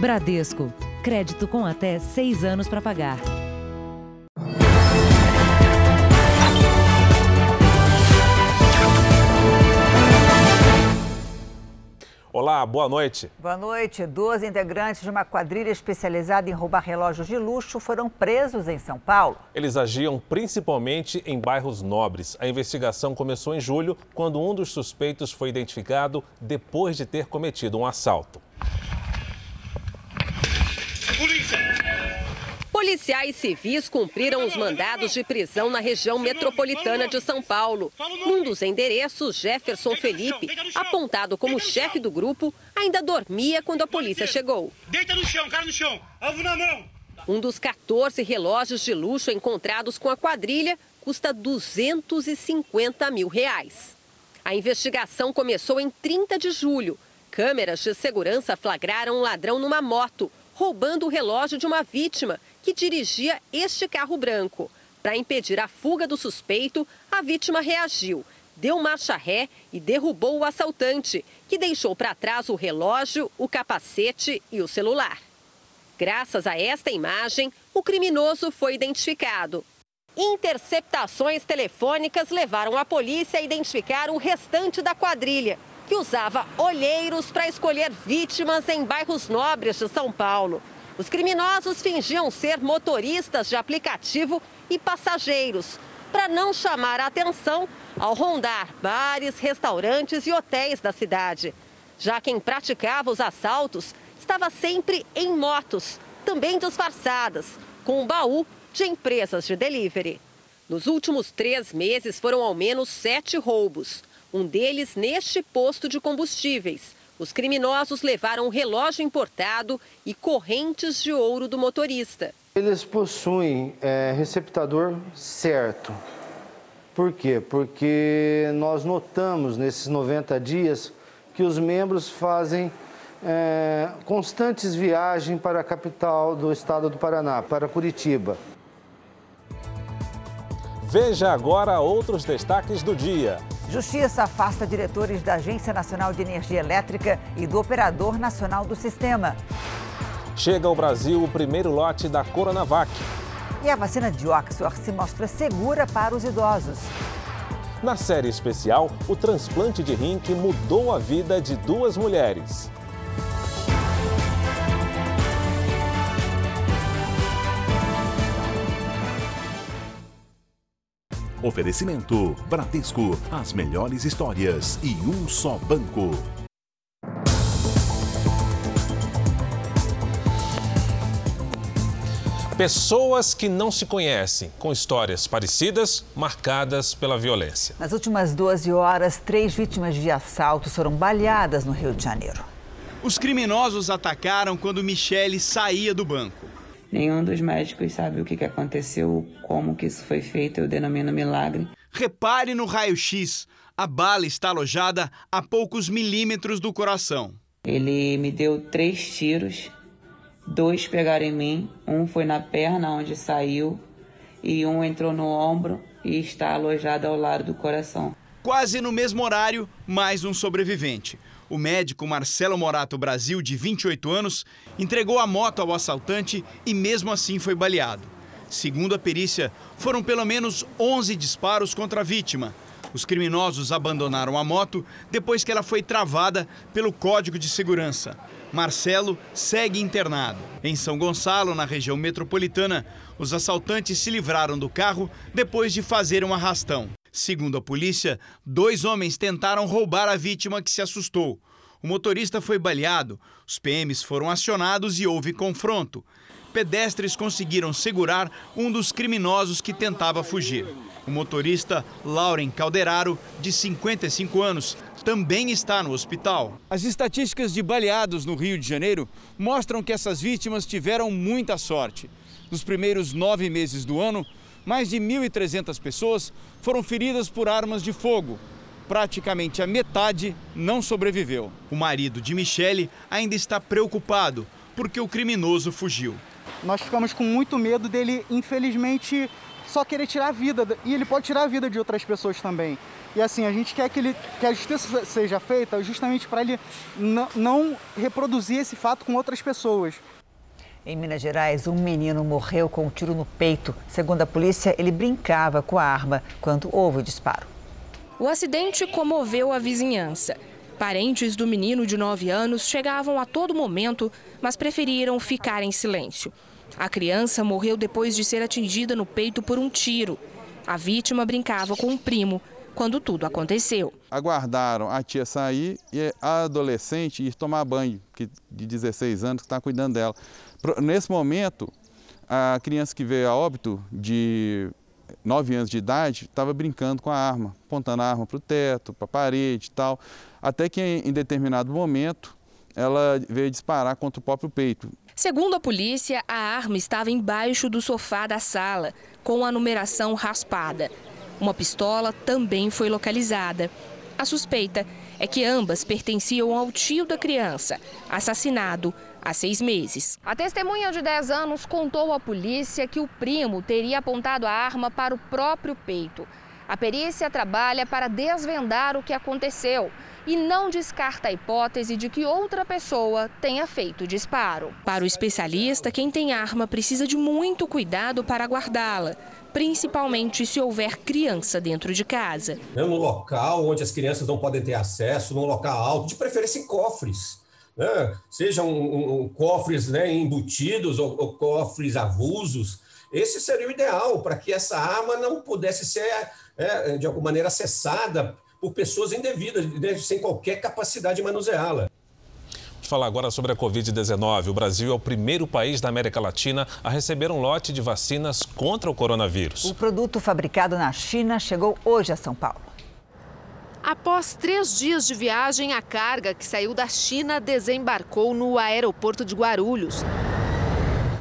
Bradesco. Crédito com até seis anos para pagar. Olá, boa noite. Boa noite. Dois integrantes de uma quadrilha especializada em roubar relógios de luxo foram presos em São Paulo. Eles agiam principalmente em bairros nobres. A investigação começou em julho, quando um dos suspeitos foi identificado depois de ter cometido um assalto. Policiais civis cumpriram os mandados de prisão na região metropolitana de São Paulo. Num dos endereços, Jefferson Felipe, apontado como chefe do grupo, ainda dormia quando a polícia chegou. Deita no chão, cara no chão, alvo na mão. Um dos 14 relógios de luxo encontrados com a quadrilha custa 250 mil reais. A investigação começou em 30 de julho. Câmeras de segurança flagraram um ladrão numa moto, roubando o relógio de uma vítima que dirigia este carro branco. Para impedir a fuga do suspeito, a vítima reagiu, deu marcha ré e derrubou o assaltante, que deixou para trás o relógio, o capacete e o celular. Graças a esta imagem, o criminoso foi identificado. Interceptações telefônicas levaram a polícia a identificar o restante da quadrilha, que usava olheiros para escolher vítimas em bairros nobres de São Paulo. Os criminosos fingiam ser motoristas de aplicativo e passageiros, para não chamar a atenção ao rondar bares, restaurantes e hotéis da cidade. Já quem praticava os assaltos estava sempre em motos, também disfarçadas, com um baú de empresas de delivery. Nos últimos três meses foram ao menos sete roubos, um deles neste posto de combustíveis os criminosos levaram um relógio importado e correntes de ouro do motorista. Eles possuem é, receptador certo. Por quê? Porque nós notamos nesses 90 dias que os membros fazem é, constantes viagens para a capital do estado do Paraná, para Curitiba. Veja agora outros destaques do dia. Justiça afasta diretores da Agência Nacional de Energia Elétrica e do Operador Nacional do Sistema. Chega ao Brasil o primeiro lote da Coronavac. E a vacina de Oxford se mostra segura para os idosos. Na série especial, o transplante de rim que mudou a vida de duas mulheres. Oferecimento: Bradesco, as melhores histórias e um só banco. Pessoas que não se conhecem, com histórias parecidas, marcadas pela violência. Nas últimas 12 horas, três vítimas de assalto foram baleadas no Rio de Janeiro. Os criminosos atacaram quando Michele saía do banco. Nenhum dos médicos sabe o que aconteceu, como que isso foi feito, eu denomino milagre. Repare no raio-x. A bala está alojada a poucos milímetros do coração. Ele me deu três tiros, dois pegaram em mim, um foi na perna onde saiu e um entrou no ombro e está alojado ao lado do coração. Quase no mesmo horário, mais um sobrevivente. O médico Marcelo Morato Brasil, de 28 anos, entregou a moto ao assaltante e mesmo assim foi baleado. Segundo a perícia, foram pelo menos 11 disparos contra a vítima. Os criminosos abandonaram a moto depois que ela foi travada pelo Código de Segurança. Marcelo segue internado. Em São Gonçalo, na região metropolitana, os assaltantes se livraram do carro depois de fazer um arrastão. Segundo a polícia, dois homens tentaram roubar a vítima que se assustou. O motorista foi baleado, os PMs foram acionados e houve confronto. Pedestres conseguiram segurar um dos criminosos que tentava fugir. O motorista Lauren Calderaro, de 55 anos, também está no hospital. As estatísticas de baleados no Rio de Janeiro mostram que essas vítimas tiveram muita sorte. Nos primeiros nove meses do ano, mais de 1.300 pessoas foram feridas por armas de fogo. Praticamente a metade não sobreviveu. O marido de Michele ainda está preocupado porque o criminoso fugiu. Nós ficamos com muito medo dele, infelizmente, só querer tirar a vida, e ele pode tirar a vida de outras pessoas também. E assim, a gente quer que, ele, que a justiça seja feita justamente para ele não reproduzir esse fato com outras pessoas. Em Minas Gerais, um menino morreu com um tiro no peito. Segundo a polícia, ele brincava com a arma quando houve o disparo. O acidente comoveu a vizinhança. Parentes do menino de 9 anos chegavam a todo momento, mas preferiram ficar em silêncio. A criança morreu depois de ser atingida no peito por um tiro. A vítima brincava com um primo quando tudo aconteceu. Aguardaram a tia sair e a adolescente ir tomar banho, que de 16 anos, que está cuidando dela. Nesse momento, a criança que veio a óbito, de 9 anos de idade, estava brincando com a arma, apontando a arma para o teto, para a parede e tal, até que em determinado momento ela veio disparar contra o próprio peito. Segundo a polícia, a arma estava embaixo do sofá da sala, com a numeração raspada. Uma pistola também foi localizada. A suspeita é que ambas pertenciam ao tio da criança, assassinado há seis meses. A testemunha de 10 anos contou à polícia que o primo teria apontado a arma para o próprio peito. A perícia trabalha para desvendar o que aconteceu e não descarta a hipótese de que outra pessoa tenha feito o disparo. Para o especialista, quem tem arma precisa de muito cuidado para guardá-la, principalmente se houver criança dentro de casa. É no local onde as crianças não podem ter acesso, num local alto, de preferência em cofres. Né? Sejam um, um, cofres né, embutidos ou, ou cofres avulsos. Esse seria o ideal para que essa arma não pudesse ser, é, de alguma maneira, acessada por pessoas indevidas, sem qualquer capacidade de manuseá-la. Vamos falar agora sobre a Covid-19. O Brasil é o primeiro país da América Latina a receber um lote de vacinas contra o coronavírus. O produto fabricado na China chegou hoje a São Paulo. Após três dias de viagem, a carga que saiu da China desembarcou no aeroporto de Guarulhos.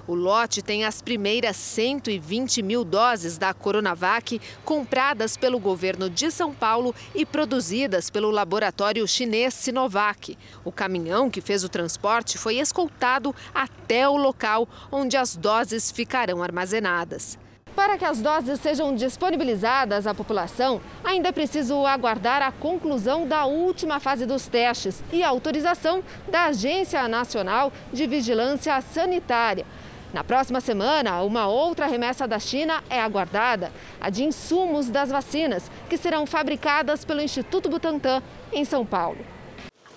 O lote tem as primeiras 120 mil doses da Coronavac compradas pelo governo de São Paulo e produzidas pelo laboratório chinês Sinovac. O caminhão que fez o transporte foi escoltado até o local onde as doses ficarão armazenadas. Para que as doses sejam disponibilizadas à população, ainda é preciso aguardar a conclusão da última fase dos testes e a autorização da Agência Nacional de Vigilância Sanitária. Na próxima semana, uma outra remessa da China é aguardada, a de insumos das vacinas, que serão fabricadas pelo Instituto Butantan, em São Paulo.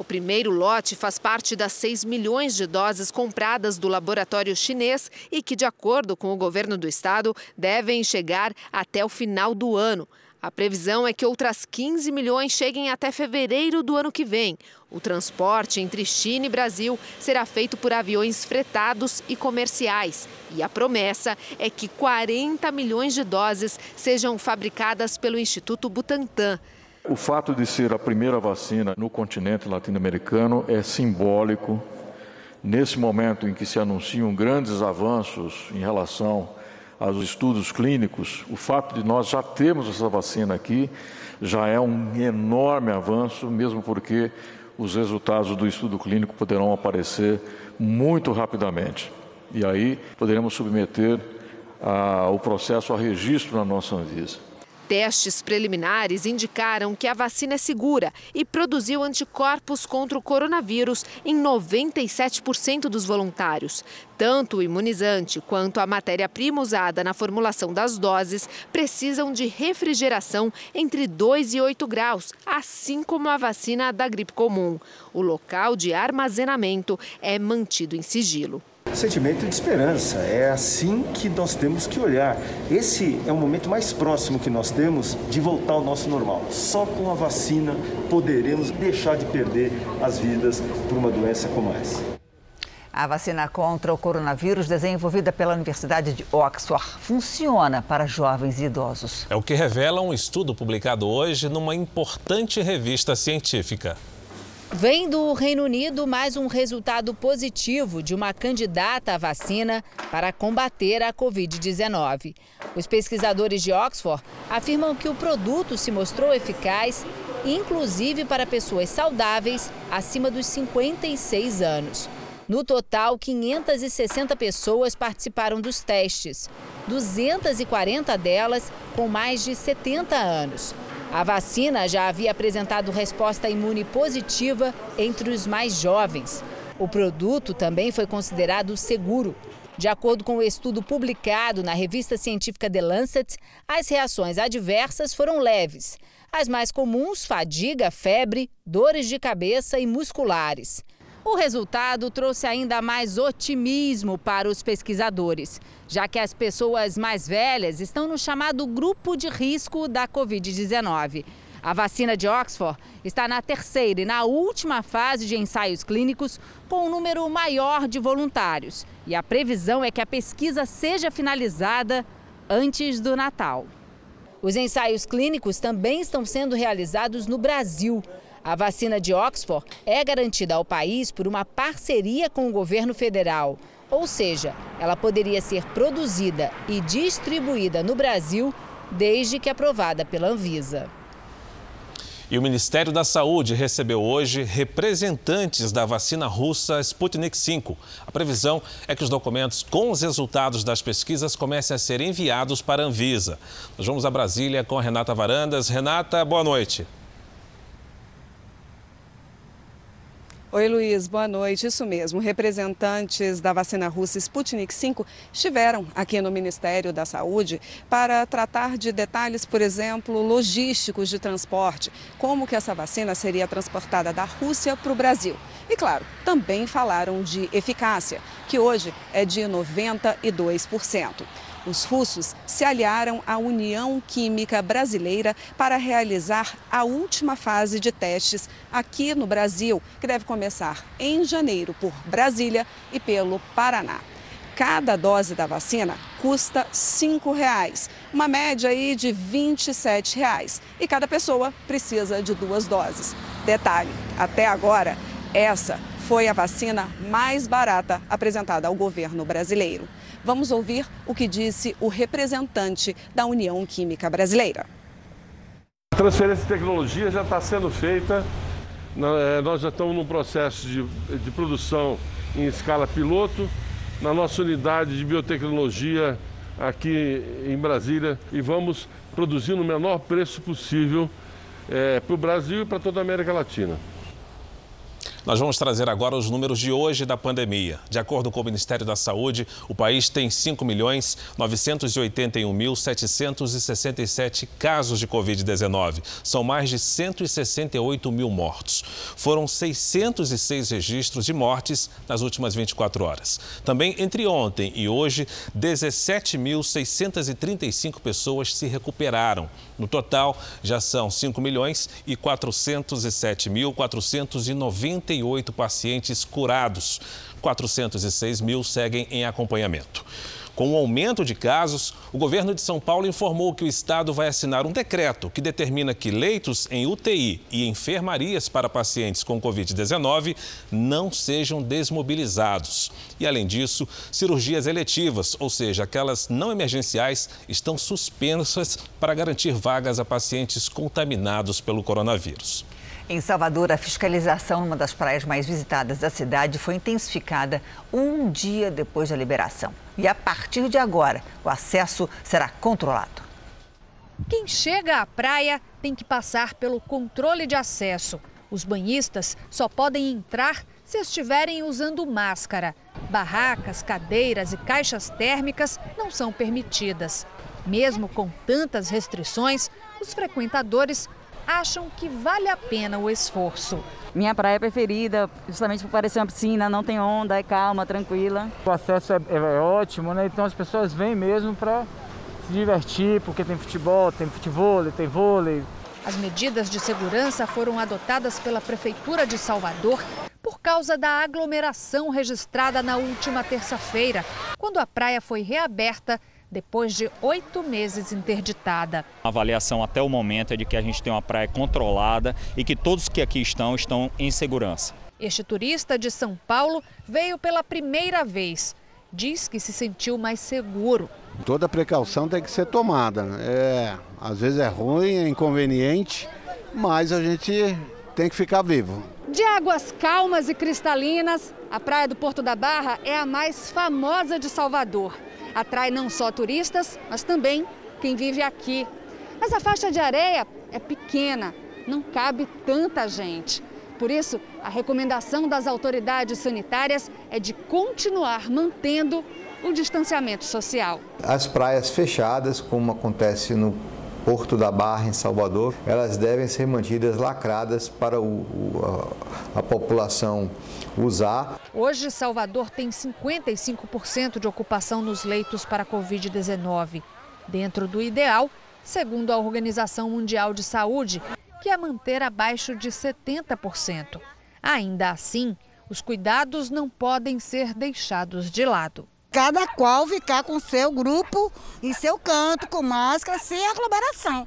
O primeiro lote faz parte das 6 milhões de doses compradas do laboratório chinês e que, de acordo com o governo do estado, devem chegar até o final do ano. A previsão é que outras 15 milhões cheguem até fevereiro do ano que vem. O transporte entre China e Brasil será feito por aviões fretados e comerciais. E a promessa é que 40 milhões de doses sejam fabricadas pelo Instituto Butantan. O fato de ser a primeira vacina no continente latino-americano é simbólico. Nesse momento em que se anunciam grandes avanços em relação aos estudos clínicos, o fato de nós já termos essa vacina aqui já é um enorme avanço, mesmo porque os resultados do estudo clínico poderão aparecer muito rapidamente. E aí poderemos submeter a, o processo a registro na nossa Anvisa. Testes preliminares indicaram que a vacina é segura e produziu anticorpos contra o coronavírus em 97% dos voluntários. Tanto o imunizante quanto a matéria-prima usada na formulação das doses precisam de refrigeração entre 2 e 8 graus, assim como a vacina da gripe comum. O local de armazenamento é mantido em sigilo sentimento de esperança. É assim que nós temos que olhar. Esse é o momento mais próximo que nós temos de voltar ao nosso normal. Só com a vacina poderemos deixar de perder as vidas por uma doença como essa. A vacina contra o coronavírus, desenvolvida pela Universidade de Oxford, funciona para jovens e idosos. É o que revela um estudo publicado hoje numa importante revista científica. Vem do Reino Unido mais um resultado positivo de uma candidata à vacina para combater a Covid-19. Os pesquisadores de Oxford afirmam que o produto se mostrou eficaz, inclusive para pessoas saudáveis acima dos 56 anos. No total, 560 pessoas participaram dos testes, 240 delas com mais de 70 anos. A vacina já havia apresentado resposta imune positiva entre os mais jovens. O produto também foi considerado seguro. De acordo com o estudo publicado na revista científica The Lancet, as reações adversas foram leves. As mais comuns, fadiga, febre, dores de cabeça e musculares. O resultado trouxe ainda mais otimismo para os pesquisadores, já que as pessoas mais velhas estão no chamado grupo de risco da Covid-19. A vacina de Oxford está na terceira e na última fase de ensaios clínicos, com um número maior de voluntários. E a previsão é que a pesquisa seja finalizada antes do Natal. Os ensaios clínicos também estão sendo realizados no Brasil. A vacina de Oxford é garantida ao país por uma parceria com o governo federal. Ou seja, ela poderia ser produzida e distribuída no Brasil desde que aprovada pela Anvisa. E o Ministério da Saúde recebeu hoje representantes da vacina russa Sputnik V. A previsão é que os documentos com os resultados das pesquisas comecem a ser enviados para a Anvisa. Nós vamos a Brasília com a Renata Varandas. Renata, boa noite. Oi, Luiz, boa noite. Isso mesmo. Representantes da vacina russa Sputnik V estiveram aqui no Ministério da Saúde para tratar de detalhes, por exemplo, logísticos de transporte, como que essa vacina seria transportada da Rússia para o Brasil. E, claro, também falaram de eficácia, que hoje é de 92%. Os russos se aliaram à União Química Brasileira para realizar a última fase de testes aqui no Brasil, que deve começar em janeiro por Brasília e pelo Paraná. Cada dose da vacina custa R$ 5,00, uma média aí de R$ 27,00. E cada pessoa precisa de duas doses. Detalhe, até agora, essa foi a vacina mais barata apresentada ao governo brasileiro. Vamos ouvir o que disse o representante da União Química Brasileira. A transferência de tecnologia já está sendo feita. É, nós já estamos no processo de, de produção em escala piloto na nossa unidade de biotecnologia aqui em Brasília e vamos produzir no menor preço possível é, para o Brasil e para toda a América Latina. Nós vamos trazer agora os números de hoje da pandemia. De acordo com o Ministério da Saúde, o país tem 5.981.767 casos de Covid-19. São mais de 168 mil mortos. Foram 606 registros de mortes nas últimas 24 horas. Também entre ontem e hoje, 17.635 pessoas se recuperaram. No total, já são 5 milhões e 407.490 48 pacientes curados. 406 mil seguem em acompanhamento. Com o aumento de casos, o governo de São Paulo informou que o estado vai assinar um decreto que determina que leitos em UTI e enfermarias para pacientes com Covid-19 não sejam desmobilizados. E, além disso, cirurgias eletivas, ou seja, aquelas não emergenciais, estão suspensas para garantir vagas a pacientes contaminados pelo coronavírus. Em Salvador, a fiscalização numa das praias mais visitadas da cidade foi intensificada um dia depois da liberação. E a partir de agora, o acesso será controlado. Quem chega à praia tem que passar pelo controle de acesso. Os banhistas só podem entrar se estiverem usando máscara. Barracas, cadeiras e caixas térmicas não são permitidas. Mesmo com tantas restrições, os frequentadores acham que vale a pena o esforço. Minha praia preferida, justamente por parecer uma piscina, não tem onda, é calma, tranquila. O acesso é, é ótimo, né? Então as pessoas vêm mesmo para se divertir, porque tem futebol, tem futebol, tem vôlei. As medidas de segurança foram adotadas pela Prefeitura de Salvador por causa da aglomeração registrada na última terça-feira, quando a praia foi reaberta depois de oito meses interditada. A avaliação até o momento é de que a gente tem uma praia controlada e que todos que aqui estão estão em segurança. Este turista de São Paulo veio pela primeira vez. Diz que se sentiu mais seguro. Toda precaução tem que ser tomada. É, às vezes é ruim, é inconveniente, mas a gente tem que ficar vivo. De águas calmas e cristalinas, a Praia do Porto da Barra é a mais famosa de Salvador. Atrai não só turistas, mas também quem vive aqui. Mas a faixa de areia é pequena, não cabe tanta gente. Por isso, a recomendação das autoridades sanitárias é de continuar mantendo o distanciamento social. As praias fechadas, como acontece no Porto da Barra, em Salvador, elas devem ser mantidas lacradas para o, a, a população usar. Hoje, Salvador tem 55% de ocupação nos leitos para Covid-19, dentro do ideal, segundo a Organização Mundial de Saúde, que é manter abaixo de 70%. Ainda assim, os cuidados não podem ser deixados de lado. Cada qual ficar com seu grupo em seu canto, com máscara, sem aglomeração.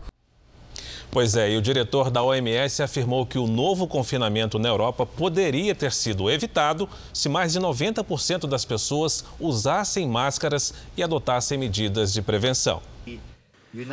Pois é, e o diretor da OMS afirmou que o novo confinamento na Europa poderia ter sido evitado se mais de 90% das pessoas usassem máscaras e adotassem medidas de prevenção.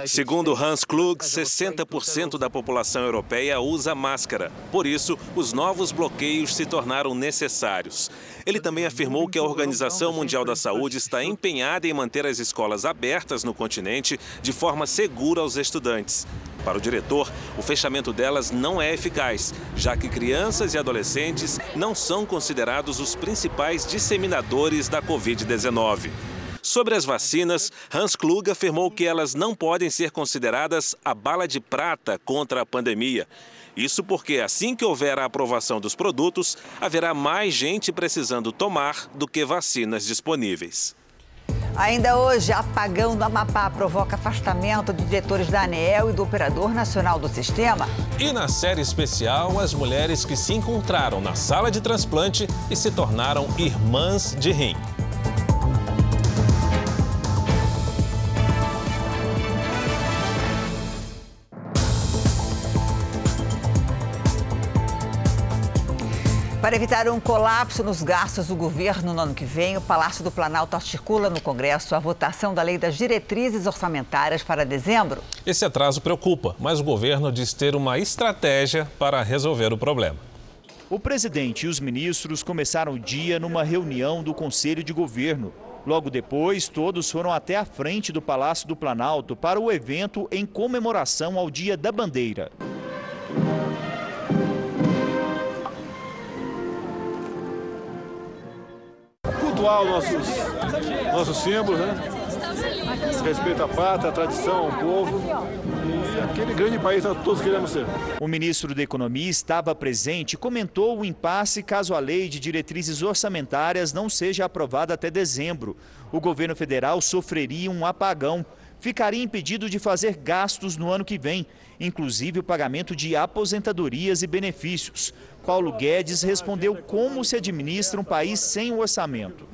Segundo Hans Klug, 60% da população europeia usa máscara. Por isso, os novos bloqueios se tornaram necessários. Ele também afirmou que a Organização Mundial da Saúde está empenhada em manter as escolas abertas no continente de forma segura aos estudantes. Para o diretor, o fechamento delas não é eficaz, já que crianças e adolescentes não são considerados os principais disseminadores da Covid-19. Sobre as vacinas, Hans Klug afirmou que elas não podem ser consideradas a bala de prata contra a pandemia. Isso porque, assim que houver a aprovação dos produtos, haverá mais gente precisando tomar do que vacinas disponíveis. Ainda hoje, apagão do Amapá provoca afastamento de diretores da ANEEL e do Operador Nacional do Sistema. E na série especial, as mulheres que se encontraram na sala de transplante e se tornaram irmãs de rim. Para evitar um colapso nos gastos do governo no ano que vem, o Palácio do Planalto articula no Congresso a votação da Lei das Diretrizes Orçamentárias para dezembro. Esse atraso preocupa, mas o governo diz ter uma estratégia para resolver o problema. O presidente e os ministros começaram o dia numa reunião do Conselho de Governo. Logo depois, todos foram até a frente do Palácio do Planalto para o evento em comemoração ao Dia da Bandeira. Cultuar nossos, nossos símbolos, né? Respeito à pátria, à tradição, ao povo e aquele grande país que todos queremos ser. O ministro da Economia estava presente e comentou o impasse caso a lei de diretrizes orçamentárias não seja aprovada até dezembro. O governo federal sofreria um apagão ficaria impedido de fazer gastos no ano que vem, inclusive o pagamento de aposentadorias e benefícios. Paulo Guedes respondeu como se administra um país sem orçamento.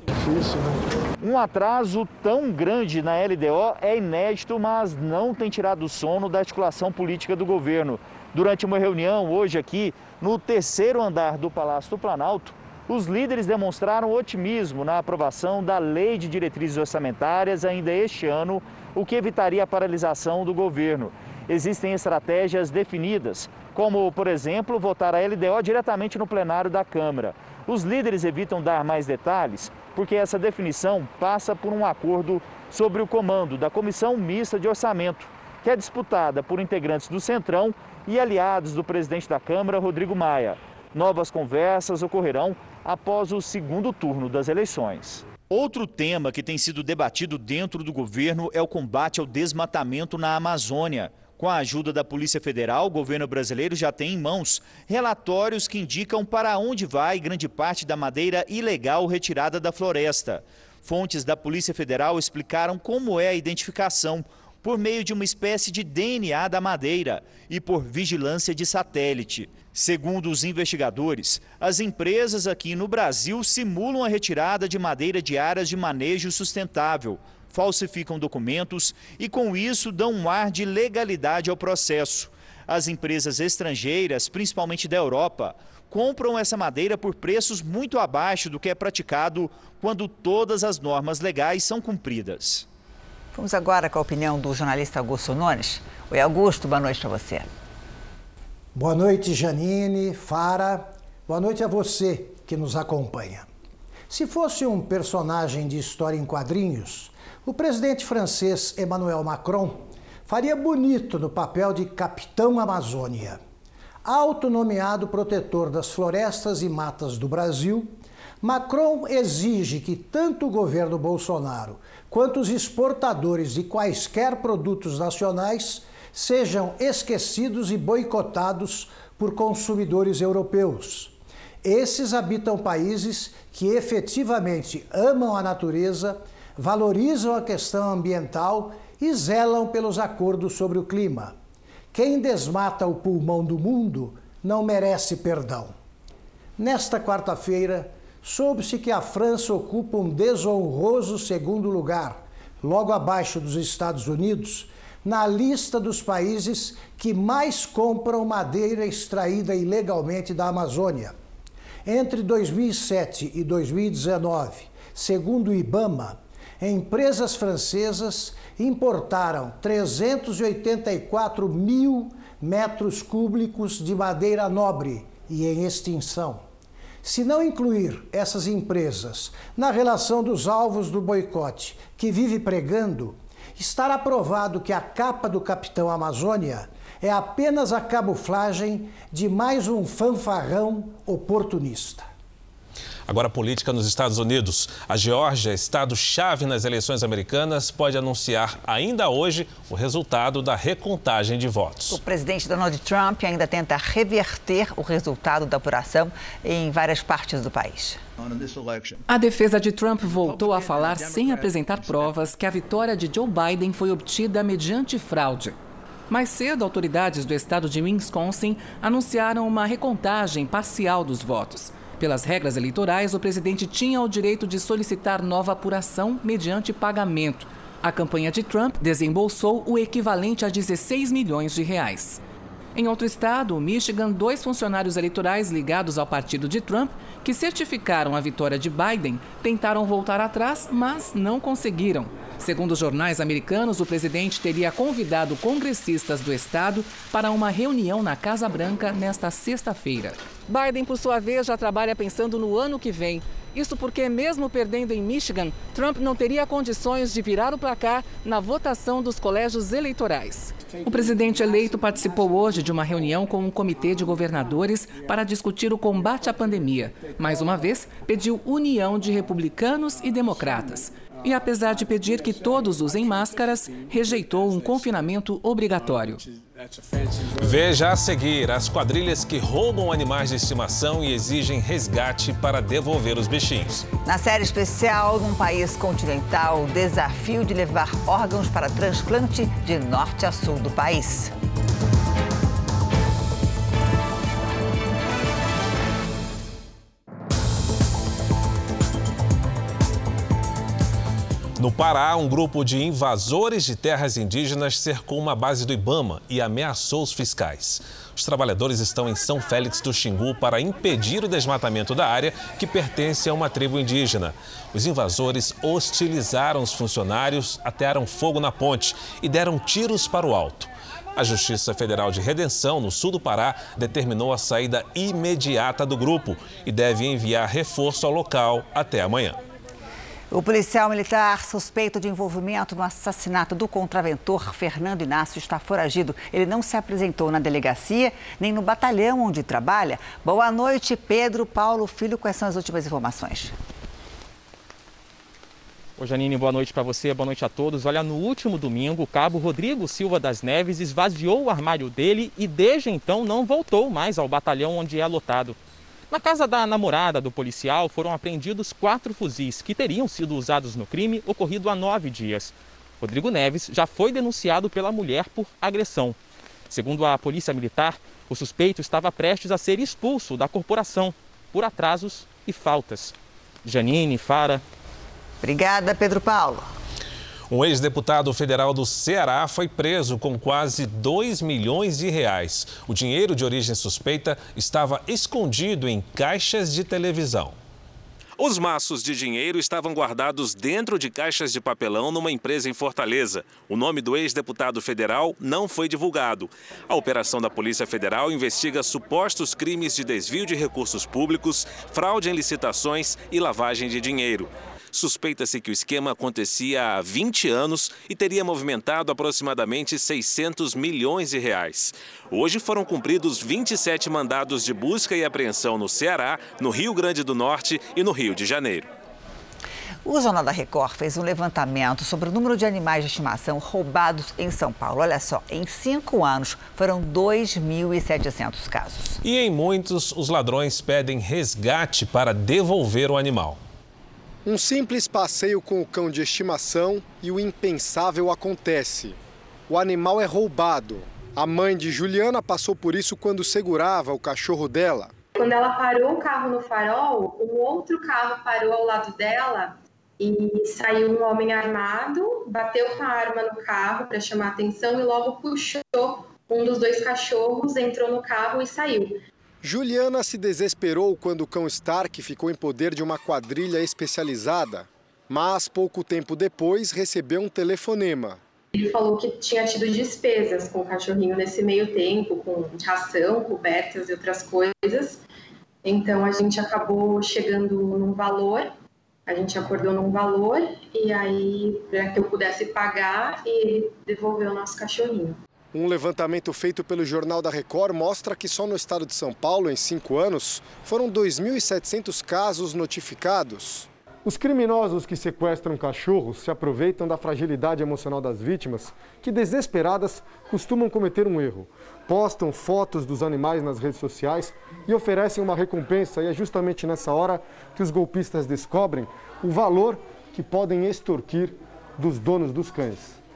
Um atraso tão grande na LDO é inédito, mas não tem tirado o sono da articulação política do governo. Durante uma reunião hoje aqui, no terceiro andar do Palácio do Planalto, os líderes demonstraram otimismo na aprovação da Lei de Diretrizes Orçamentárias ainda este ano, o que evitaria a paralisação do governo. Existem estratégias definidas, como, por exemplo, votar a LDO diretamente no plenário da Câmara. Os líderes evitam dar mais detalhes porque essa definição passa por um acordo sobre o comando da Comissão Mista de Orçamento, que é disputada por integrantes do Centrão e aliados do presidente da Câmara, Rodrigo Maia. Novas conversas ocorrerão após o segundo turno das eleições. Outro tema que tem sido debatido dentro do governo é o combate ao desmatamento na Amazônia. Com a ajuda da Polícia Federal, o governo brasileiro já tem em mãos relatórios que indicam para onde vai grande parte da madeira ilegal retirada da floresta. Fontes da Polícia Federal explicaram como é a identificação por meio de uma espécie de DNA da madeira e por vigilância de satélite. Segundo os investigadores, as empresas aqui no Brasil simulam a retirada de madeira de áreas de manejo sustentável, falsificam documentos e, com isso, dão um ar de legalidade ao processo. As empresas estrangeiras, principalmente da Europa, compram essa madeira por preços muito abaixo do que é praticado quando todas as normas legais são cumpridas. Vamos agora com a opinião do jornalista Augusto Nunes. Oi, Augusto, boa noite para você. Boa noite, Janine, Fara. Boa noite a você que nos acompanha. Se fosse um personagem de história em quadrinhos, o presidente francês Emmanuel Macron faria bonito no papel de Capitão Amazônia. Autonomeado protetor das florestas e matas do Brasil, Macron exige que tanto o governo Bolsonaro quanto os exportadores de quaisquer produtos nacionais sejam esquecidos e boicotados por consumidores europeus. Esses habitam países que efetivamente amam a natureza, valorizam a questão ambiental e zelam pelos acordos sobre o clima. Quem desmata o pulmão do mundo não merece perdão. Nesta quarta-feira, soube-se que a França ocupa um desonroso segundo lugar, logo abaixo dos Estados Unidos, na lista dos países que mais compram madeira extraída ilegalmente da Amazônia. Entre 2007 e 2019, segundo o IBAMA, empresas francesas importaram 384 mil metros cúbicos de madeira nobre e em extinção. Se não incluir essas empresas na relação dos alvos do boicote que vive pregando, estará provado que a capa do Capitão Amazônia é apenas a camuflagem de mais um fanfarrão oportunista. Agora, política nos Estados Unidos. A Geórgia, estado-chave nas eleições americanas, pode anunciar ainda hoje o resultado da recontagem de votos. O presidente Donald Trump ainda tenta reverter o resultado da apuração em várias partes do país. A defesa de Trump voltou a falar sem apresentar provas que a vitória de Joe Biden foi obtida mediante fraude. Mais cedo, autoridades do estado de Wisconsin anunciaram uma recontagem parcial dos votos. Pelas regras eleitorais, o presidente tinha o direito de solicitar nova apuração mediante pagamento. A campanha de Trump desembolsou o equivalente a 16 milhões de reais. Em outro estado, Michigan, dois funcionários eleitorais ligados ao partido de Trump, que certificaram a vitória de Biden, tentaram voltar atrás, mas não conseguiram. Segundo os jornais americanos, o presidente teria convidado congressistas do estado para uma reunião na Casa Branca nesta sexta-feira. Biden, por sua vez, já trabalha pensando no ano que vem. Isso porque, mesmo perdendo em Michigan, Trump não teria condições de virar o placar na votação dos colégios eleitorais. O presidente eleito participou hoje de uma reunião com um comitê de governadores para discutir o combate à pandemia. Mais uma vez, pediu união de republicanos e democratas. E apesar de pedir que todos usem máscaras, rejeitou um confinamento obrigatório. Veja a seguir as quadrilhas que roubam animais de estimação e exigem resgate para devolver os bichinhos. Na série especial, num país continental, o desafio de levar órgãos para transplante de norte a sul do país. No Pará, um grupo de invasores de terras indígenas cercou uma base do Ibama e ameaçou os fiscais. Os trabalhadores estão em São Félix do Xingu para impedir o desmatamento da área que pertence a uma tribo indígena. Os invasores hostilizaram os funcionários, atearam fogo na ponte e deram tiros para o alto. A Justiça Federal de Redenção, no sul do Pará, determinou a saída imediata do grupo e deve enviar reforço ao local até amanhã. O policial militar suspeito de envolvimento no assassinato do contraventor Fernando Inácio está foragido. Ele não se apresentou na delegacia nem no batalhão onde trabalha. Boa noite, Pedro Paulo Filho. Quais são as últimas informações? Ô Janine, boa noite para você, boa noite a todos. Olha, no último domingo, o cabo Rodrigo Silva das Neves esvaziou o armário dele e desde então não voltou mais ao batalhão onde é lotado. Na casa da namorada do policial foram apreendidos quatro fuzis que teriam sido usados no crime ocorrido há nove dias. Rodrigo Neves já foi denunciado pela mulher por agressão. Segundo a Polícia Militar, o suspeito estava prestes a ser expulso da corporação por atrasos e faltas. Janine, Fara. Obrigada, Pedro Paulo. Um ex-deputado federal do Ceará foi preso com quase 2 milhões de reais. O dinheiro de origem suspeita estava escondido em caixas de televisão. Os maços de dinheiro estavam guardados dentro de caixas de papelão numa empresa em Fortaleza. O nome do ex-deputado federal não foi divulgado. A operação da Polícia Federal investiga supostos crimes de desvio de recursos públicos, fraude em licitações e lavagem de dinheiro. Suspeita-se que o esquema acontecia há 20 anos e teria movimentado aproximadamente 600 milhões de reais. Hoje foram cumpridos 27 mandados de busca e apreensão no Ceará, no Rio Grande do Norte e no Rio de Janeiro. O Jornal da Record fez um levantamento sobre o número de animais de estimação roubados em São Paulo. Olha só, em cinco anos foram 2.700 casos. E em muitos, os ladrões pedem resgate para devolver o animal. Um simples passeio com o cão de estimação e o impensável acontece. O animal é roubado. A mãe de Juliana passou por isso quando segurava o cachorro dela. Quando ela parou o carro no farol, um outro carro parou ao lado dela e saiu um homem armado, bateu com a arma no carro para chamar atenção e logo puxou um dos dois cachorros, entrou no carro e saiu. Juliana se desesperou quando o cão Stark ficou em poder de uma quadrilha especializada, mas pouco tempo depois recebeu um telefonema. Ele falou que tinha tido despesas com o cachorrinho nesse meio tempo, com ração, cobertas e outras coisas. Então a gente acabou chegando num valor, a gente acordou num valor e aí para que eu pudesse pagar e ele devolveu o nosso cachorrinho. Um levantamento feito pelo Jornal da Record mostra que só no estado de São Paulo, em cinco anos, foram 2.700 casos notificados. Os criminosos que sequestram cachorros se aproveitam da fragilidade emocional das vítimas, que desesperadas costumam cometer um erro. Postam fotos dos animais nas redes sociais e oferecem uma recompensa, e é justamente nessa hora que os golpistas descobrem o valor que podem extorquir dos donos dos cães.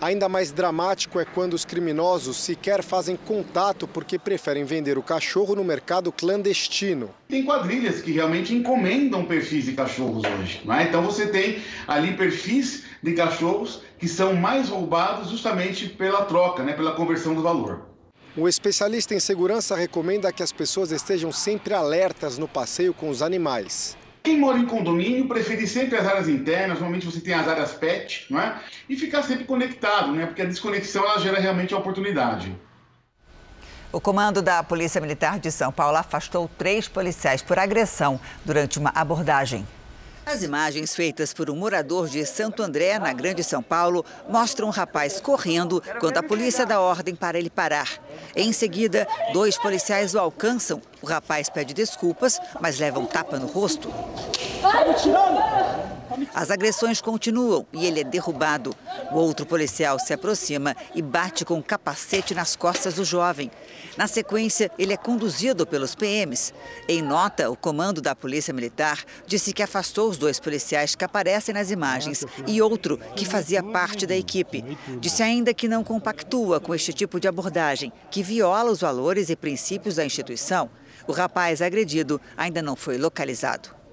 Ainda mais dramático é quando os criminosos sequer fazem contato porque preferem vender o cachorro no mercado clandestino. Tem quadrilhas que realmente encomendam perfis de cachorros hoje. Né? Então você tem ali perfis de cachorros que são mais roubados justamente pela troca, né? pela conversão do valor. Um especialista em segurança recomenda que as pessoas estejam sempre alertas no passeio com os animais. Quem mora em condomínio prefere sempre as áreas internas, normalmente você tem as áreas PET, não é? E ficar sempre conectado, né? Porque a desconexão ela gera realmente a oportunidade. O comando da Polícia Militar de São Paulo afastou três policiais por agressão durante uma abordagem. As imagens feitas por um morador de Santo André, na Grande São Paulo, mostram um rapaz correndo quando a polícia dá ordem para ele parar. Em seguida, dois policiais o alcançam. O rapaz pede desculpas, mas leva um tapa no rosto. As agressões continuam e ele é derrubado. O outro policial se aproxima e bate com um capacete nas costas do jovem. Na sequência, ele é conduzido pelos PMs. Em nota, o comando da Polícia Militar disse que afastou os dois policiais que aparecem nas imagens e outro que fazia parte da equipe. Disse ainda que não compactua com este tipo de abordagem, que viola os valores e princípios da instituição. O rapaz agredido ainda não foi localizado.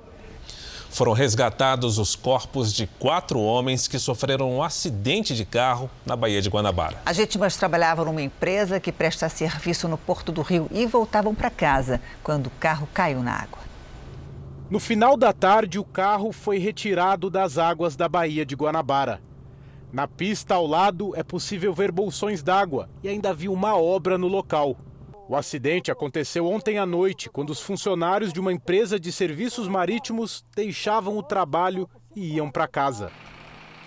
Foram resgatados os corpos de quatro homens que sofreram um acidente de carro na Baía de Guanabara. As vítimas trabalhavam numa empresa que presta serviço no Porto do Rio e voltavam para casa quando o carro caiu na água. No final da tarde, o carro foi retirado das águas da Baía de Guanabara. Na pista ao lado é possível ver bolsões d'água e ainda havia uma obra no local. O acidente aconteceu ontem à noite, quando os funcionários de uma empresa de serviços marítimos deixavam o trabalho e iam para casa.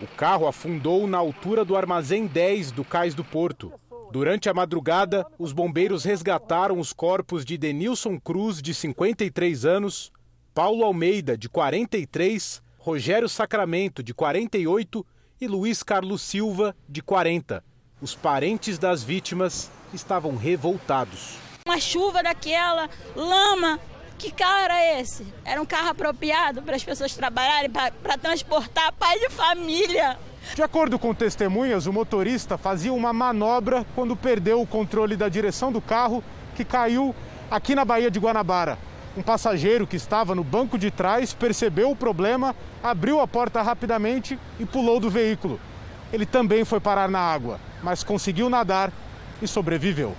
O carro afundou na altura do armazém 10 do cais do porto. Durante a madrugada, os bombeiros resgataram os corpos de Denilson Cruz, de 53 anos, Paulo Almeida, de 43, Rogério Sacramento, de 48 e Luiz Carlos Silva, de 40. Os parentes das vítimas estavam revoltados. Uma chuva daquela, lama. Que carro era esse? Era um carro apropriado para as pessoas trabalharem, para transportar pai de família. De acordo com testemunhas, o motorista fazia uma manobra quando perdeu o controle da direção do carro, que caiu aqui na Baía de Guanabara. Um passageiro que estava no banco de trás percebeu o problema, abriu a porta rapidamente e pulou do veículo. Ele também foi parar na água, mas conseguiu nadar e sobreviveu.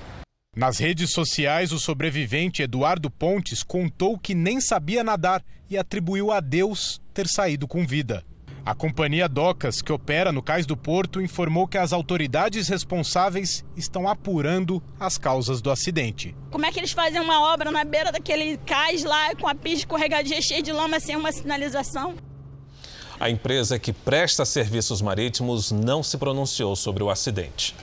Nas redes sociais, o sobrevivente Eduardo Pontes contou que nem sabia nadar e atribuiu a Deus ter saído com vida. A companhia Docas, que opera no cais do Porto, informou que as autoridades responsáveis estão apurando as causas do acidente. Como é que eles fazem uma obra na beira daquele cais lá com a pista escorregadia cheia de lama sem uma sinalização? A empresa que presta serviços marítimos não se pronunciou sobre o acidente.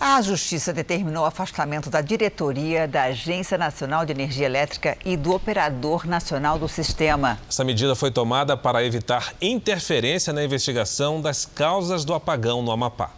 A Justiça determinou o afastamento da diretoria da Agência Nacional de Energia Elétrica e do Operador Nacional do Sistema. Essa medida foi tomada para evitar interferência na investigação das causas do apagão no Amapá.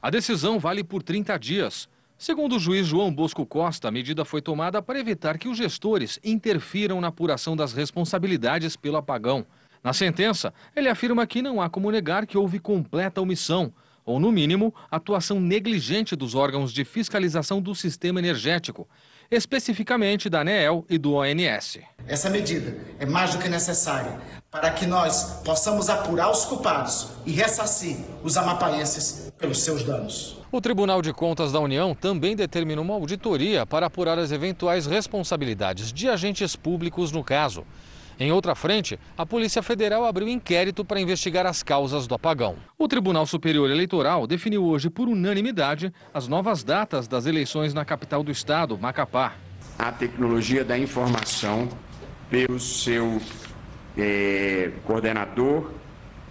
A decisão vale por 30 dias. Segundo o juiz João Bosco Costa, a medida foi tomada para evitar que os gestores interfiram na apuração das responsabilidades pelo apagão. Na sentença, ele afirma que não há como negar que houve completa omissão ou, no mínimo, atuação negligente dos órgãos de fiscalização do sistema energético, especificamente da ANEEL e do ONS. Essa medida é mais do que necessária para que nós possamos apurar os culpados e ressarcir os amapaenses pelos seus danos. O Tribunal de Contas da União também determinou uma auditoria para apurar as eventuais responsabilidades de agentes públicos no caso. Em outra frente, a Polícia Federal abriu inquérito para investigar as causas do apagão. O Tribunal Superior Eleitoral definiu hoje, por unanimidade, as novas datas das eleições na capital do estado, Macapá. A tecnologia da informação, pelo seu eh, coordenador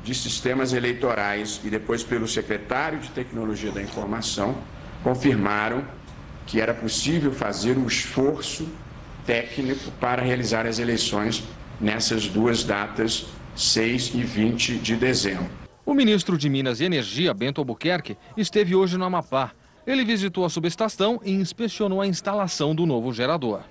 de sistemas eleitorais e depois pelo secretário de Tecnologia da Informação, confirmaram que era possível fazer um esforço técnico para realizar as eleições nessas duas datas, 6 e 20 de dezembro. O ministro de Minas e Energia, Bento Albuquerque, esteve hoje no Amapá. Ele visitou a subestação e inspecionou a instalação do novo gerador.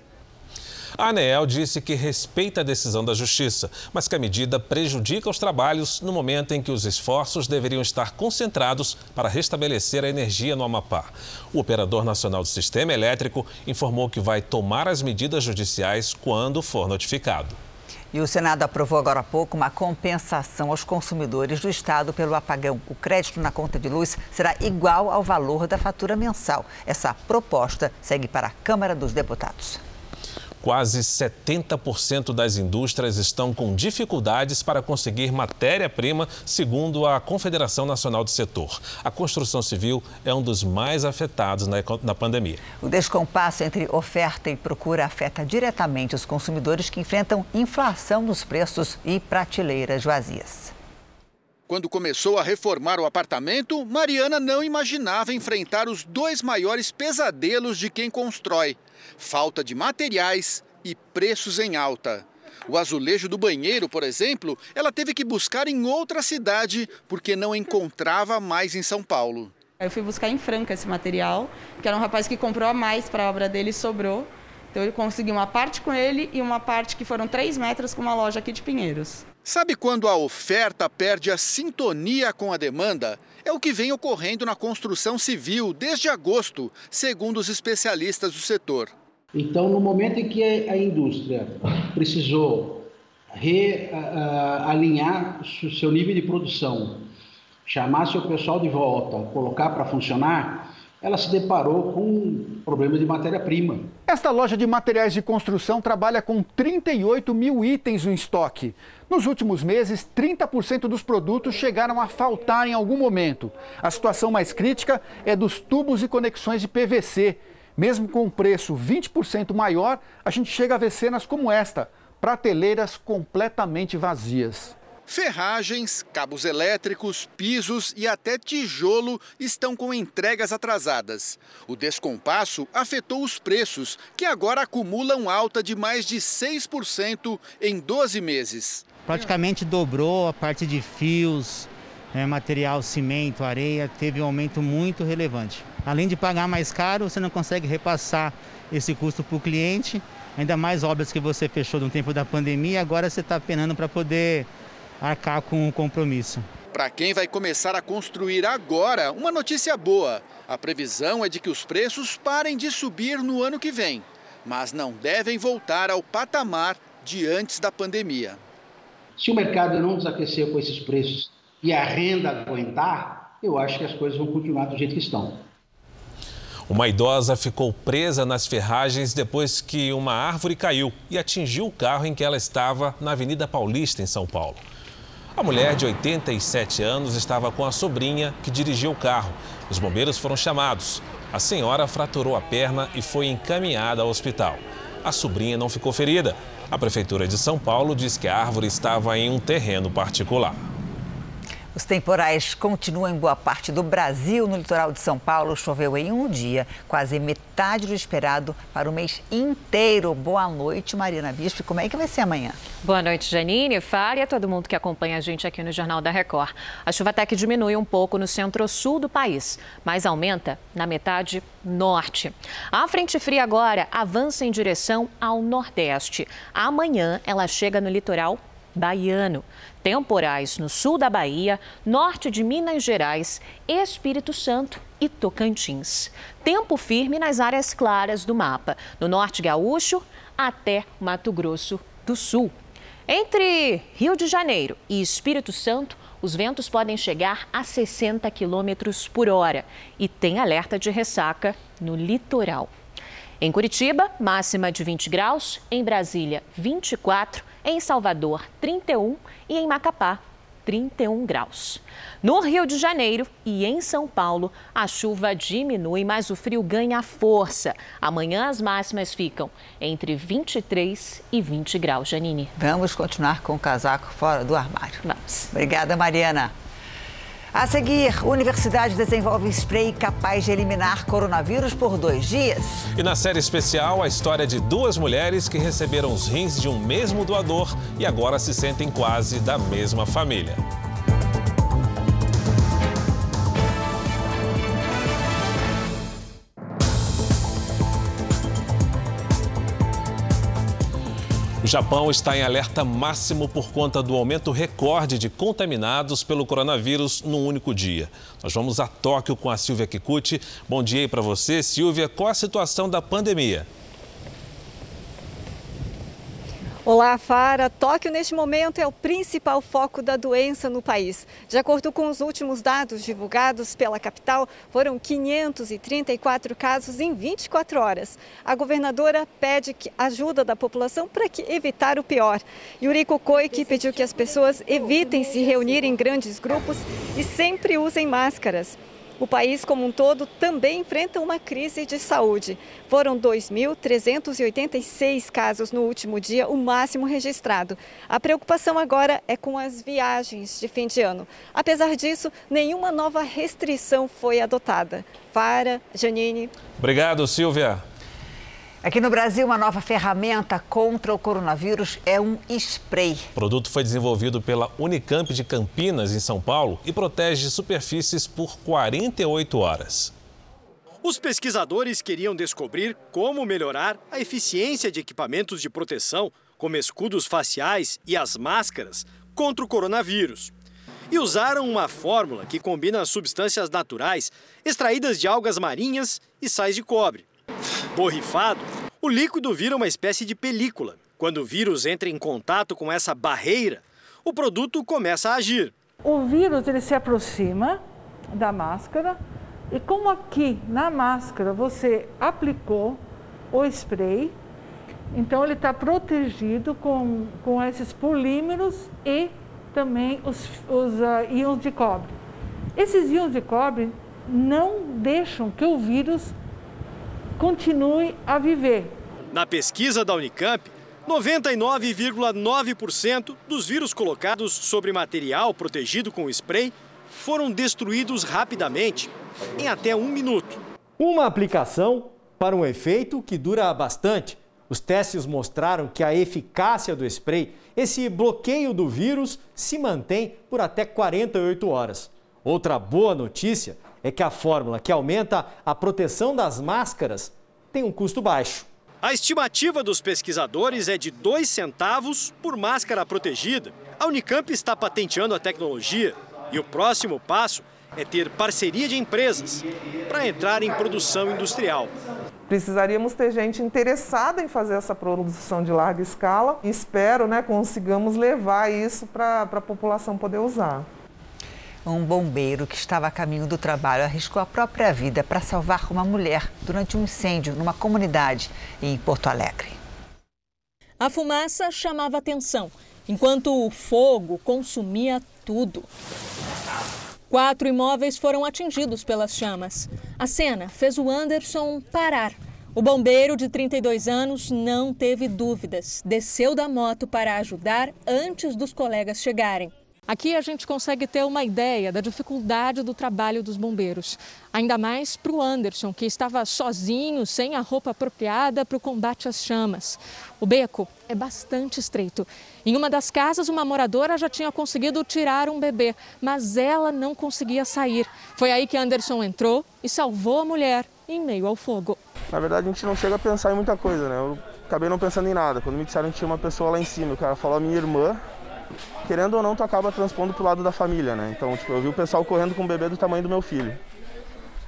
A ANEEL disse que respeita a decisão da Justiça, mas que a medida prejudica os trabalhos no momento em que os esforços deveriam estar concentrados para restabelecer a energia no Amapá. O Operador Nacional do Sistema Elétrico informou que vai tomar as medidas judiciais quando for notificado. E o Senado aprovou agora há pouco uma compensação aos consumidores do Estado pelo apagão. O crédito na conta de luz será igual ao valor da fatura mensal. Essa proposta segue para a Câmara dos Deputados. Quase 70% das indústrias estão com dificuldades para conseguir matéria-prima, segundo a Confederação Nacional do Setor. A construção civil é um dos mais afetados na, na pandemia. O descompasso entre oferta e procura afeta diretamente os consumidores que enfrentam inflação nos preços e prateleiras vazias. Quando começou a reformar o apartamento, Mariana não imaginava enfrentar os dois maiores pesadelos de quem constrói: falta de materiais e preços em alta. O azulejo do banheiro, por exemplo, ela teve que buscar em outra cidade porque não encontrava mais em São Paulo. Eu fui buscar em Franca esse material, que era um rapaz que comprou a mais para a obra dele e sobrou. Então eu consegui uma parte com ele e uma parte que foram 3 metros com uma loja aqui de Pinheiros. Sabe quando a oferta perde a sintonia com a demanda? É o que vem ocorrendo na construção civil desde agosto, segundo os especialistas do setor. Então, no momento em que a indústria precisou realinhar o seu nível de produção, chamar seu pessoal de volta, colocar para funcionar, ela se deparou com um problema de matéria-prima. Esta loja de materiais de construção trabalha com 38 mil itens no estoque. Nos últimos meses, 30% dos produtos chegaram a faltar em algum momento. A situação mais crítica é dos tubos e conexões de PVC. Mesmo com um preço 20% maior, a gente chega a ver cenas como esta, prateleiras completamente vazias. Ferragens, cabos elétricos, pisos e até tijolo estão com entregas atrasadas. O descompasso afetou os preços, que agora acumulam alta de mais de 6% em 12 meses. Praticamente dobrou a parte de fios, é, material, cimento, areia, teve um aumento muito relevante. Além de pagar mais caro, você não consegue repassar esse custo para o cliente, ainda mais obras que você fechou no tempo da pandemia, agora você está penando para poder arcar com o compromisso. Para quem vai começar a construir agora, uma notícia boa. A previsão é de que os preços parem de subir no ano que vem, mas não devem voltar ao patamar de antes da pandemia. Se o mercado não desaquecer com esses preços e a renda aguentar, eu acho que as coisas vão continuar do jeito que estão. Uma idosa ficou presa nas ferragens depois que uma árvore caiu e atingiu o carro em que ela estava na Avenida Paulista, em São Paulo. A mulher de 87 anos estava com a sobrinha que dirigia o carro. Os bombeiros foram chamados. A senhora fraturou a perna e foi encaminhada ao hospital. A sobrinha não ficou ferida. A Prefeitura de São Paulo diz que a árvore estava em um terreno particular. Os temporais continuam em boa parte do Brasil. No litoral de São Paulo, choveu em um dia, quase metade do esperado para o mês inteiro. Boa noite, Marina Bispo. Como é que vai ser amanhã? Boa noite, Janine, Fária, todo mundo que acompanha a gente aqui no Jornal da Record. A chuva até que diminui um pouco no centro-sul do país, mas aumenta na metade norte. A frente fria agora avança em direção ao nordeste. Amanhã ela chega no litoral baiano. Temporais no sul da Bahia, norte de Minas Gerais, Espírito Santo e Tocantins. Tempo firme nas áreas claras do mapa, no norte gaúcho até Mato Grosso do Sul. Entre Rio de Janeiro e Espírito Santo, os ventos podem chegar a 60 quilômetros por hora e tem alerta de ressaca no litoral. Em Curitiba, máxima de 20 graus, em Brasília, 24 em Salvador, 31 e em Macapá, 31 graus. No Rio de Janeiro e em São Paulo, a chuva diminui, mas o frio ganha força. Amanhã as máximas ficam entre 23 e 20 graus, Janine. Vamos continuar com o casaco fora do armário. Vamos. Obrigada, Mariana. A seguir, Universidade desenvolve spray capaz de eliminar coronavírus por dois dias. E na série especial, a história de duas mulheres que receberam os rins de um mesmo doador e agora se sentem quase da mesma família. Japão está em alerta máximo por conta do aumento recorde de contaminados pelo coronavírus num único dia. Nós vamos a Tóquio com a Silvia Kikuchi. Bom dia aí para você, Silvia. Qual a situação da pandemia? Olá, Fara. Tóquio, neste momento, é o principal foco da doença no país. De acordo com os últimos dados divulgados pela capital, foram 534 casos em 24 horas. A governadora pede ajuda da população para evitar o pior. Yuriko Koike pediu que as pessoas evitem se reunir em grandes grupos e sempre usem máscaras. O país como um todo também enfrenta uma crise de saúde. Foram 2.386 casos no último dia, o máximo registrado. A preocupação agora é com as viagens de fim de ano. Apesar disso, nenhuma nova restrição foi adotada. Para, Janine. Obrigado, Silvia. Aqui no Brasil, uma nova ferramenta contra o coronavírus é um spray. O produto foi desenvolvido pela Unicamp de Campinas, em São Paulo, e protege superfícies por 48 horas. Os pesquisadores queriam descobrir como melhorar a eficiência de equipamentos de proteção, como escudos faciais e as máscaras, contra o coronavírus. E usaram uma fórmula que combina substâncias naturais extraídas de algas marinhas e sais de cobre. Borrifado, o líquido vira uma espécie de película. Quando o vírus entra em contato com essa barreira, o produto começa a agir. O vírus ele se aproxima da máscara e como aqui na máscara você aplicou o spray, então ele está protegido com, com esses polímeros e também os, os uh, íons de cobre. Esses íons de cobre não deixam que o vírus continue a viver. Na pesquisa da Unicamp, 99,9% dos vírus colocados sobre material protegido com spray foram destruídos rapidamente, em até um minuto. Uma aplicação para um efeito que dura bastante. Os testes mostraram que a eficácia do spray, esse bloqueio do vírus, se mantém por até 48 horas. Outra boa notícia é que a fórmula que aumenta a proteção das máscaras tem um custo baixo. A estimativa dos pesquisadores é de 2 centavos por máscara protegida. A Unicamp está patenteando a tecnologia e o próximo passo é ter parceria de empresas para entrar em produção industrial. Precisaríamos ter gente interessada em fazer essa produção de larga escala e espero né, consigamos levar isso para a população poder usar. Um bombeiro que estava a caminho do trabalho arriscou a própria vida para salvar uma mulher durante um incêndio numa comunidade em Porto Alegre. A fumaça chamava atenção, enquanto o fogo consumia tudo. Quatro imóveis foram atingidos pelas chamas. A cena fez o Anderson parar. O bombeiro de 32 anos não teve dúvidas. Desceu da moto para ajudar antes dos colegas chegarem. Aqui a gente consegue ter uma ideia da dificuldade do trabalho dos bombeiros. Ainda mais para o Anderson, que estava sozinho, sem a roupa apropriada para o combate às chamas. O beco é bastante estreito. Em uma das casas, uma moradora já tinha conseguido tirar um bebê, mas ela não conseguia sair. Foi aí que Anderson entrou e salvou a mulher em meio ao fogo. Na verdade, a gente não chega a pensar em muita coisa, né? Eu acabei não pensando em nada. Quando me disseram que tinha uma pessoa lá em cima, o cara falou minha irmã, querendo ou não, tu acaba transpondo pro lado da família, né? Então, tipo, eu vi o pessoal correndo com um bebê do tamanho do meu filho.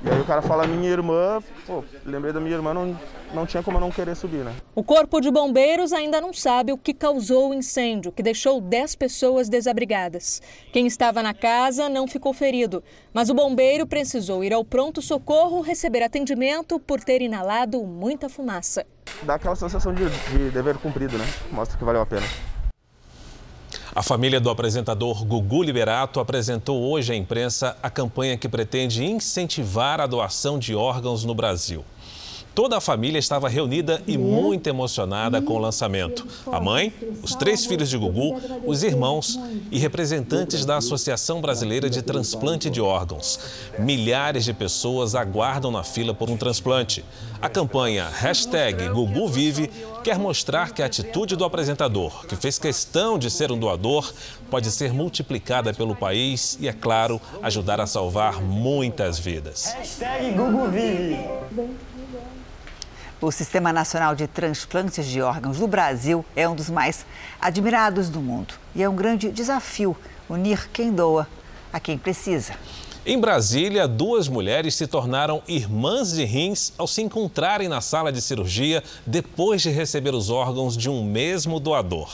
E aí o cara fala minha irmã, pô, lembrei da minha irmã, não, não tinha como eu não querer subir, né? O corpo de bombeiros ainda não sabe o que causou o incêndio, que deixou 10 pessoas desabrigadas. Quem estava na casa não ficou ferido, mas o bombeiro precisou ir ao pronto-socorro receber atendimento por ter inalado muita fumaça. Dá aquela sensação de, de dever cumprido, né? Mostra que valeu a pena. A família do apresentador Gugu Liberato apresentou hoje à imprensa a campanha que pretende incentivar a doação de órgãos no Brasil. Toda a família estava reunida e muito emocionada com o lançamento. A mãe, os três filhos de Gugu, os irmãos e representantes da Associação Brasileira de Transplante de Órgãos. Milhares de pessoas aguardam na fila por um transplante. A campanha hashtag Gugu Vive quer mostrar que a atitude do apresentador, que fez questão de ser um doador, pode ser multiplicada pelo país e, é claro, ajudar a salvar muitas vidas. Hashtag Gugu Vive. O Sistema Nacional de Transplantes de Órgãos do Brasil é um dos mais admirados do mundo. E é um grande desafio unir quem doa a quem precisa. Em Brasília, duas mulheres se tornaram irmãs de rins ao se encontrarem na sala de cirurgia depois de receber os órgãos de um mesmo doador.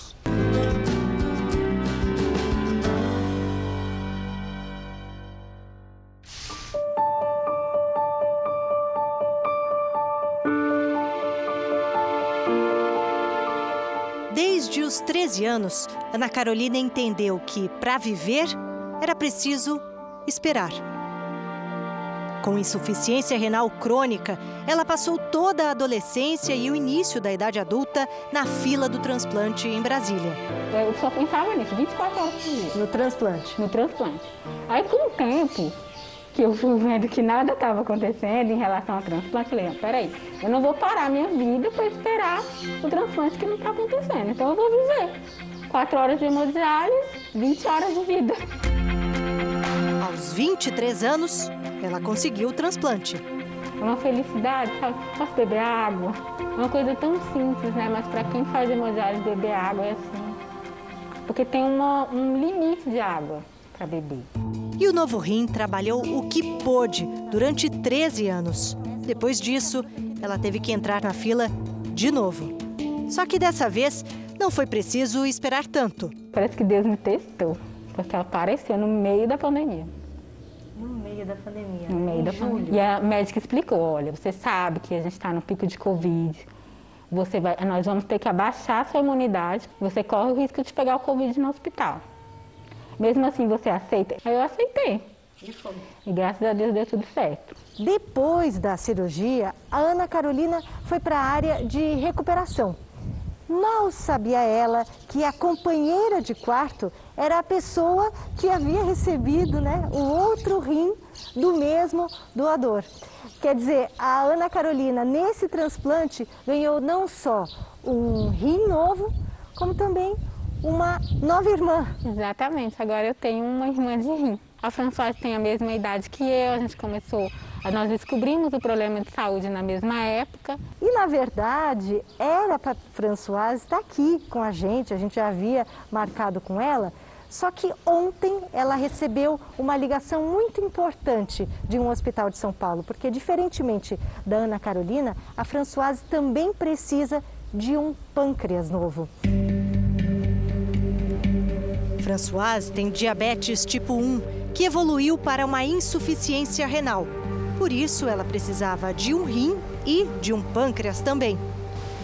13 anos, Ana Carolina entendeu que, para viver, era preciso esperar. Com insuficiência renal crônica, ela passou toda a adolescência e o início da idade adulta na fila do transplante em Brasília. Eu só pensava nisso, 24 horas por dia. No transplante? No transplante. Aí, com o tempo que eu fui vendo que nada estava acontecendo em relação ao transplante, eu falei, peraí, eu não vou parar minha vida para esperar o transplante que não está acontecendo. Então, eu vou viver. 4 horas de hemodiálise, 20 horas de vida. Aos 23 anos, ela conseguiu o transplante. É uma felicidade, sabe? Posso beber água? É uma coisa tão simples, né? Mas para quem faz hemodiálise, beber água é assim. Porque tem uma, um limite de água para beber. E o novo rim trabalhou o que pôde durante 13 anos. Depois disso, ela teve que entrar na fila de novo. Só que dessa vez, não foi preciso esperar tanto. Parece que Deus me testou, porque ela apareceu no meio da pandemia. No meio da pandemia. No meio da pandemia. E a médica explicou: olha, você sabe que a gente está no pico de Covid. Você vai, nós vamos ter que abaixar a sua imunidade. Você corre o risco de pegar o Covid no hospital. Mesmo assim, você aceita? Aí eu aceitei. E foi. E graças a Deus deu tudo certo. Depois da cirurgia, a Ana Carolina foi para a área de recuperação. Mal sabia ela que a companheira de quarto era a pessoa que havia recebido né, o outro rim do mesmo doador. Quer dizer, a Ana Carolina, nesse transplante, ganhou não só um rim novo, como também uma nova irmã. Exatamente, agora eu tenho uma irmã de rim. A Françoise tem a mesma idade que eu, a gente começou, nós descobrimos o problema de saúde na mesma época. E na verdade, era para Françoise estar aqui com a gente, a gente já havia marcado com ela. Só que ontem ela recebeu uma ligação muito importante de um hospital de São Paulo, porque diferentemente da Ana Carolina, a Françoise também precisa de um pâncreas novo. Françoise tem diabetes tipo 1 que evoluiu para uma insuficiência renal. Por isso, ela precisava de um rim e de um pâncreas também.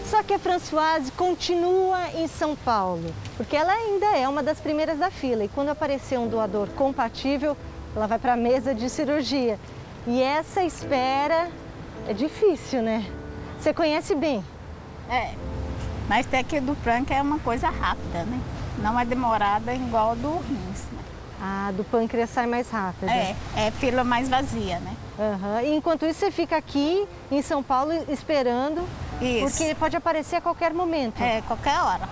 Só que a Françoise continua em São Paulo, porque ela ainda é uma das primeiras da fila. E quando aparecer um doador compatível, ela vai para a mesa de cirurgia. E essa espera é difícil, né? Você conhece bem? É, mas até que do pâncreas é uma coisa rápida, né? Não é demorada igual do rins. Né? Ah, do pâncreas sai mais rápido. É, é fila mais vazia, né? Uhum. E enquanto isso, você fica aqui em São Paulo esperando, isso. porque pode aparecer a qualquer momento. É, qualquer hora.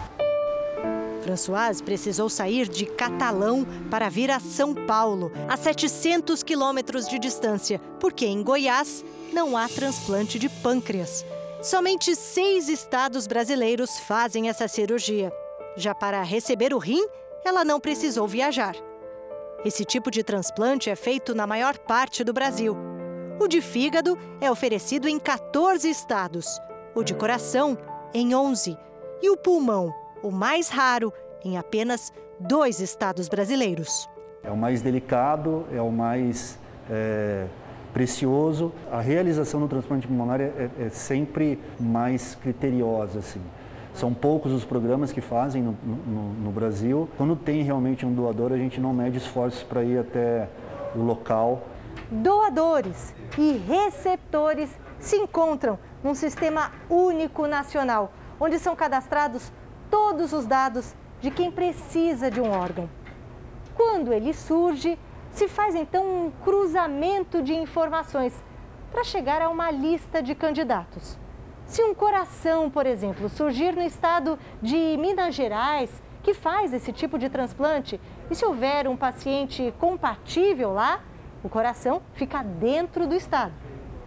Françoise precisou sair de Catalão para vir a São Paulo, a 700 quilômetros de distância, porque em Goiás não há transplante de pâncreas. Somente seis estados brasileiros fazem essa cirurgia. Já para receber o rim, ela não precisou viajar. Esse tipo de transplante é feito na maior parte do Brasil. O de fígado é oferecido em 14 estados, o de coração em 11 e o pulmão, o mais raro, em apenas dois estados brasileiros. É o mais delicado, é o mais é, precioso. A realização do transplante pulmonar é, é, é sempre mais criteriosa, assim. São poucos os programas que fazem no, no, no, Brasil. Quando tem realmente um doador, a gente não mede esforços para ir até o local. Doadores e receptores se encontram num sistema único nacional, onde são cadastrados todos os dados de quem precisa de um órgão. Quando ele surge, se faz então um cruzamento de informações para chegar a uma lista de candidatos. Se um coração, por exemplo, surgir no estado de Minas Gerais, que faz esse tipo de transplante, e se houver um paciente compatível lá, o coração fica dentro do estado.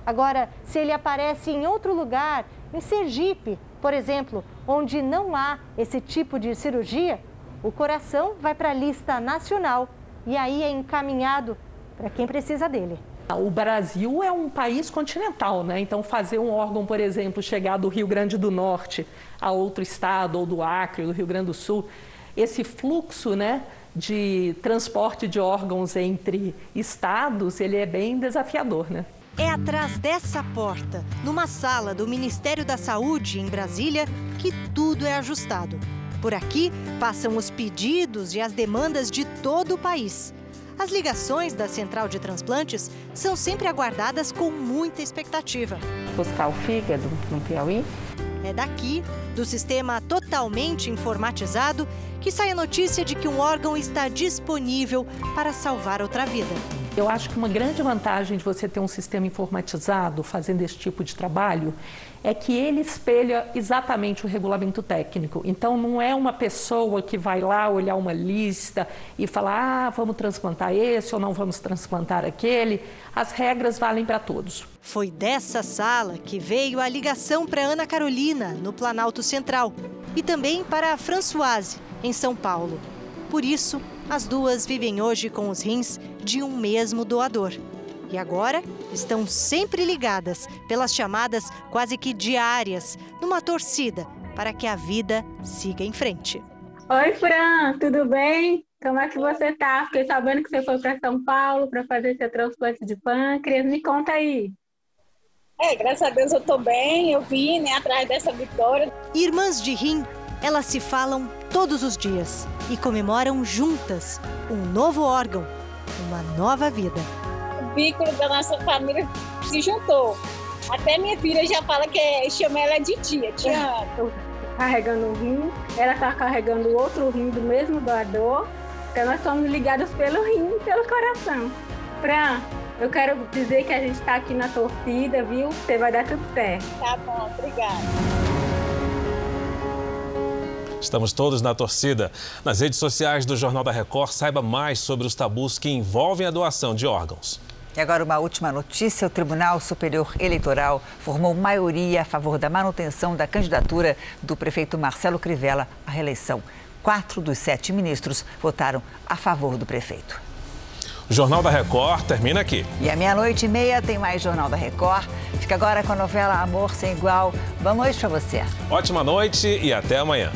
Agora, se ele aparece em outro lugar, em Sergipe, por exemplo, onde não há esse tipo de cirurgia, o coração vai para a lista nacional e aí é encaminhado para quem precisa dele. O Brasil é um país continental, né? Então, fazer um órgão, por exemplo, chegar do Rio Grande do Norte a outro estado, ou do Acre, do Rio Grande do Sul, esse fluxo, né? de transporte de órgãos entre estados, ele é bem desafiador, né? É atrás dessa porta, numa sala do Ministério da Saúde em Brasília, que tudo é ajustado. Por aqui passam os pedidos e as demandas de todo o país. As ligações da central de transplantes são sempre aguardadas com muita expectativa. Buscar o fígado no Piauí? É daqui, do sistema totalmente informatizado, que sai a notícia de que um órgão está disponível para salvar outra vida. Eu acho que uma grande vantagem de você ter um sistema informatizado fazendo esse tipo de trabalho é que ele espelha exatamente o regulamento técnico. Então, não é uma pessoa que vai lá olhar uma lista e falar, ah, vamos transplantar esse ou não vamos transplantar aquele. As regras valem para todos. Foi dessa sala que veio a ligação para Ana Carolina, no Planalto Central, e também para a Françoise, em São Paulo. Por isso, as duas vivem hoje com os rins de um mesmo doador. E agora estão sempre ligadas pelas chamadas quase que diárias, numa torcida para que a vida siga em frente. Oi, Fran, tudo bem? Como é que você tá? Fiquei sabendo que você foi para São Paulo para fazer seu transplante de pâncreas. Me conta aí. É, graças a Deus eu tô bem, eu vim, né, atrás dessa vitória. Irmãs de rim, elas se falam todos os dias e comemoram juntas um novo órgão, uma nova vida. O vínculo da nossa família se juntou. Até minha filha já fala que é, chama ela de tia, tia. Carregando um rim, ela está carregando outro rim do mesmo doador. Então nós somos ligados pelo rim e pelo coração. Fran, eu quero dizer que a gente está aqui na torcida, viu? Você vai dar tudo certo. Tá bom, obrigada. Estamos todos na torcida. Nas redes sociais do Jornal da Record, saiba mais sobre os tabus que envolvem a doação de órgãos. E agora uma última notícia: o Tribunal Superior Eleitoral formou maioria a favor da manutenção da candidatura do prefeito Marcelo Crivella à reeleição. Quatro dos sete ministros votaram a favor do prefeito. O Jornal da Record termina aqui. E à meia-noite e meia tem mais Jornal da Record. Fica agora com a novela Amor Sem Igual. Boa noite para você. Ótima noite e até amanhã.